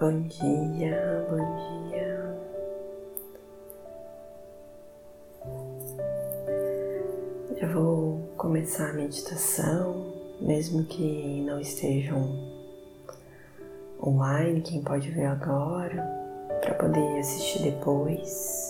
Bom dia, bom dia. Eu vou começar a meditação, mesmo que não estejam online, quem pode ver agora, para poder assistir depois.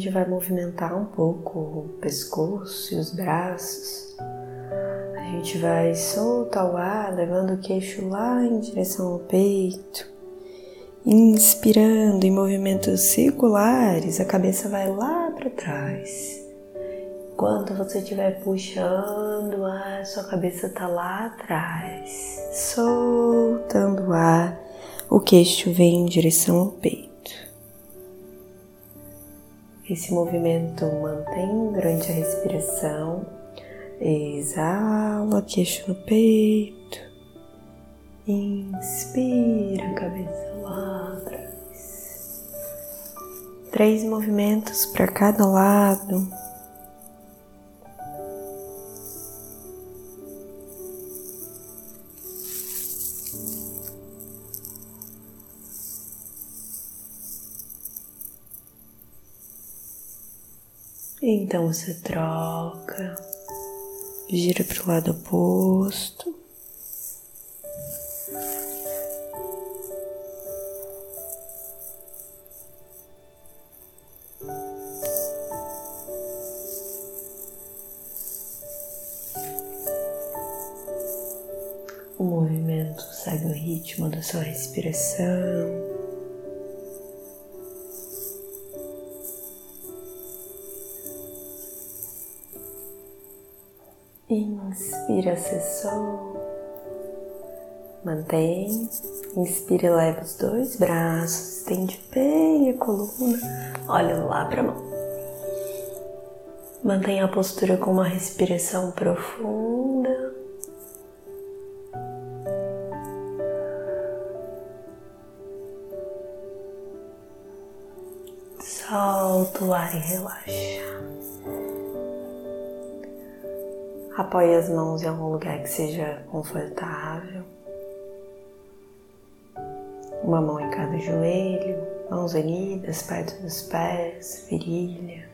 Gente vai movimentar um pouco o pescoço e os braços. A gente vai soltar o ar, levando o queixo lá em direção ao peito. Inspirando em movimentos circulares, a cabeça vai lá para trás. Enquanto você estiver puxando o ar, sua cabeça está lá atrás. Soltando o ar, o queixo vem em direção ao peito. Esse movimento mantém durante a respiração. Exala, queixo no peito. Inspira, cabeça lá atrás. Três movimentos para cada lado. Então você troca, gira para o lado oposto. O movimento segue o ritmo da sua respiração. Inspira, acessou. Mantém. Inspira e leva os dois braços. Estende bem a coluna. Olha lá para mão. Mantenha a postura com uma respiração profunda. Solta o ar e relaxa. Apoie as mãos em algum lugar que seja confortável. Uma mão em cada joelho, mãos unidas perto dos pés, virilha.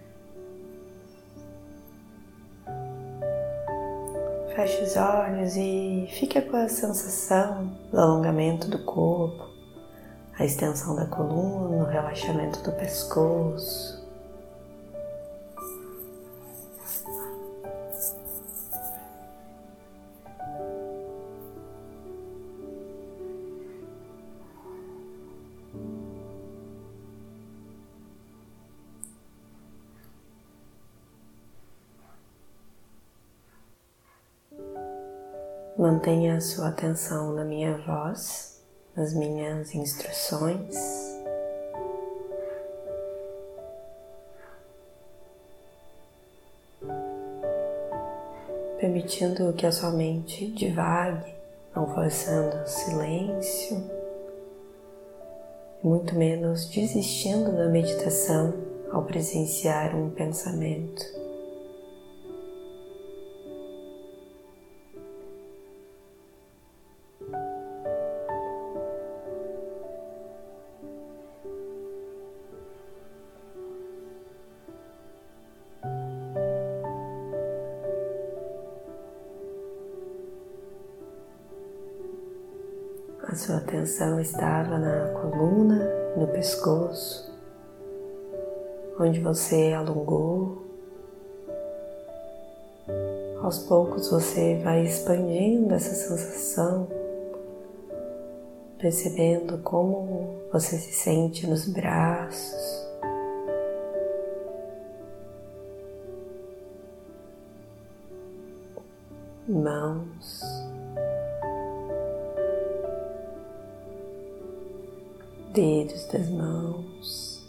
Feche os olhos e fique com a sensação do alongamento do corpo, a extensão da coluna, o relaxamento do pescoço. Mantenha a sua atenção na minha voz, nas minhas instruções. Permitindo que a sua mente divague, não forçando silêncio, muito menos desistindo da meditação ao presenciar um pensamento. Sua atenção estava na coluna, no pescoço, onde você alongou. Aos poucos você vai expandindo essa sensação, percebendo como você se sente nos braços, mãos. Dedos das mãos.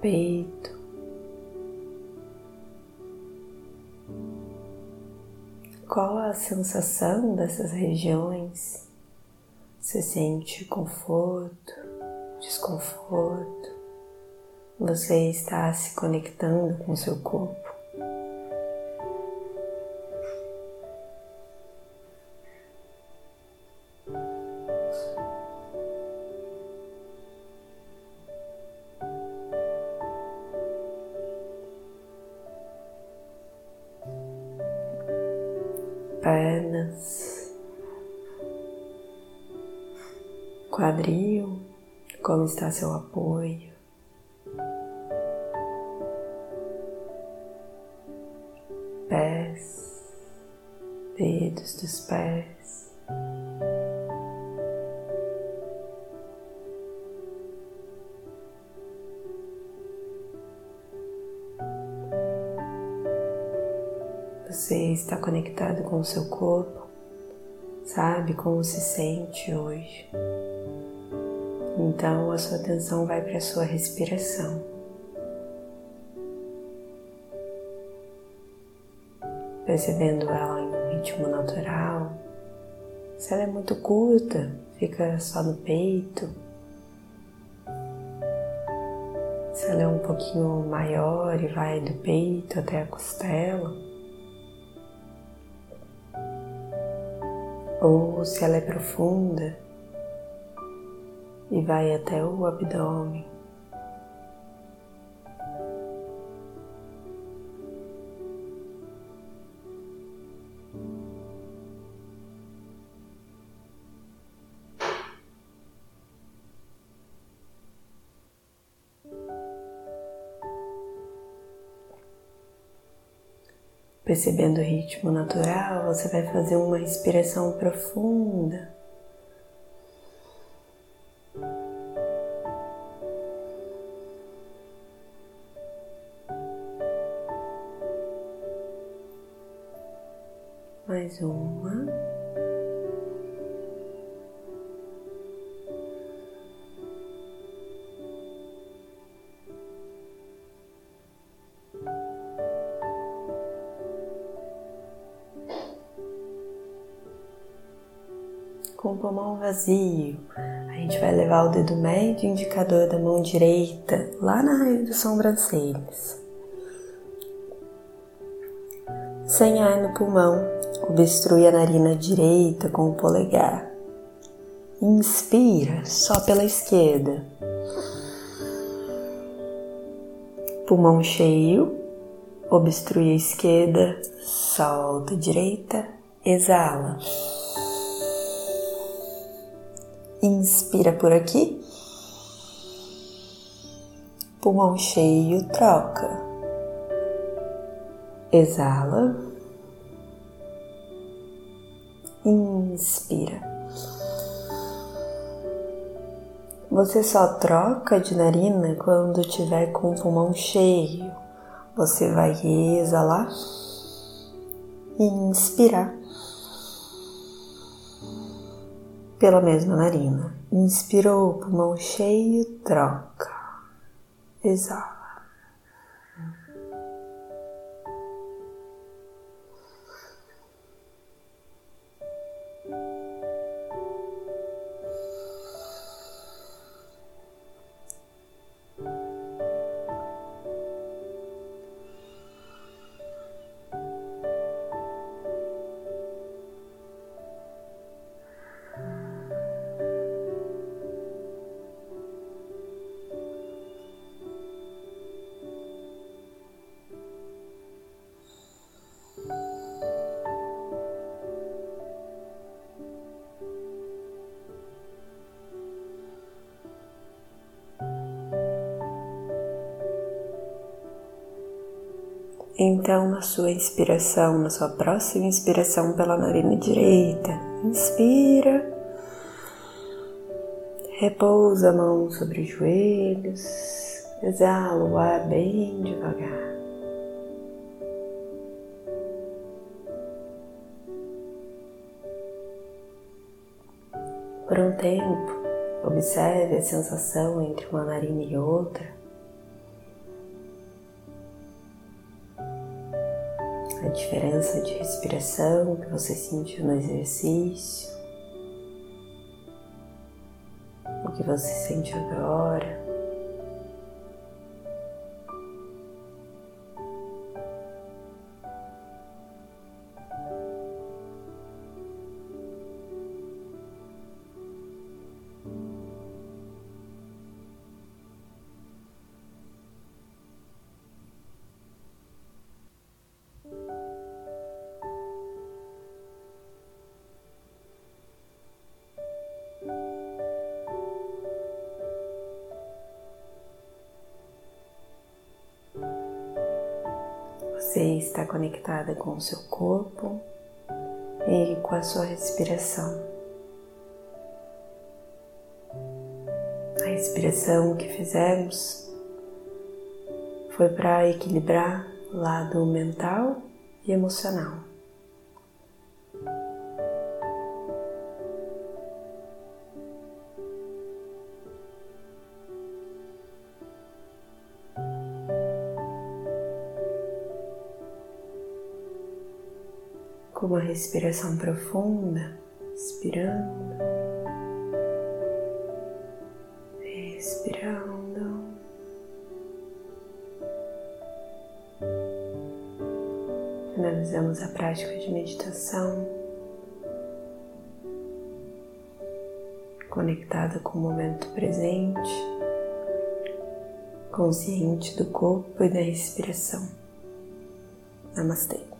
Peito, qual a sensação dessas regiões? Você sente conforto, desconforto? Você está se conectando com seu corpo? pernas, quadril, como está seu apoio. Dedos dos pés. Você está conectado com o seu corpo, sabe como se sente hoje. Então a sua atenção vai para a sua respiração. Percebendo ela ritmo natural. Se ela é muito curta, fica só no peito. Se ela é um pouquinho maior e vai do peito até a costela. ou se ela é profunda e vai até o abdômen. Percebendo o ritmo natural, você vai fazer uma respiração profunda. Mais uma. O pulmão vazio. A gente vai levar o dedo médio indicador da mão direita lá na raiz dos sobrancelhas. Sem ar no pulmão, obstrui a narina direita com o polegar. Inspira só pela esquerda. Pulmão cheio, obstrui a esquerda, solta a direita, exala. Inspira por aqui. Pulmão cheio, troca. Exala. Inspira. Você só troca de narina quando tiver com o pulmão cheio. Você vai exalar e inspirar pela mesma narina. Inspirou, pulmão cheio, troca. Exala. Então, na sua inspiração, na sua próxima inspiração pela narina direita, inspira, repousa a mão sobre os joelhos, exala o ar bem devagar. Por um tempo, observe a sensação entre uma narina e outra a diferença de respiração que você sentiu no exercício, o que você sente agora. Você está conectada com o seu corpo e com a sua respiração. A respiração que fizemos foi para equilibrar o lado mental e emocional. Com uma respiração profunda, expirando, expirando. Finalizamos a prática de meditação conectada com o momento presente, consciente do corpo e da respiração. Namastê.